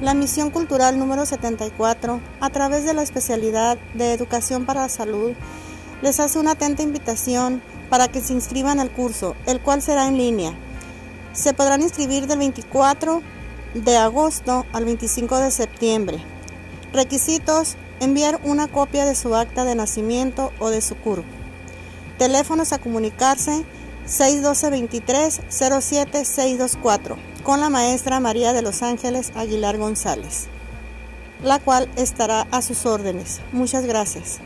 La misión cultural número 74, a través de la especialidad de Educación para la Salud, les hace una atenta invitación para que se inscriban al curso, el cual será en línea. Se podrán inscribir del 24 de agosto al 25 de septiembre. Requisitos, enviar una copia de su acta de nacimiento o de su CURP. Teléfonos a comunicarse 612-23-07-624 con la maestra María de los Ángeles Aguilar González, la cual estará a sus órdenes. Muchas gracias.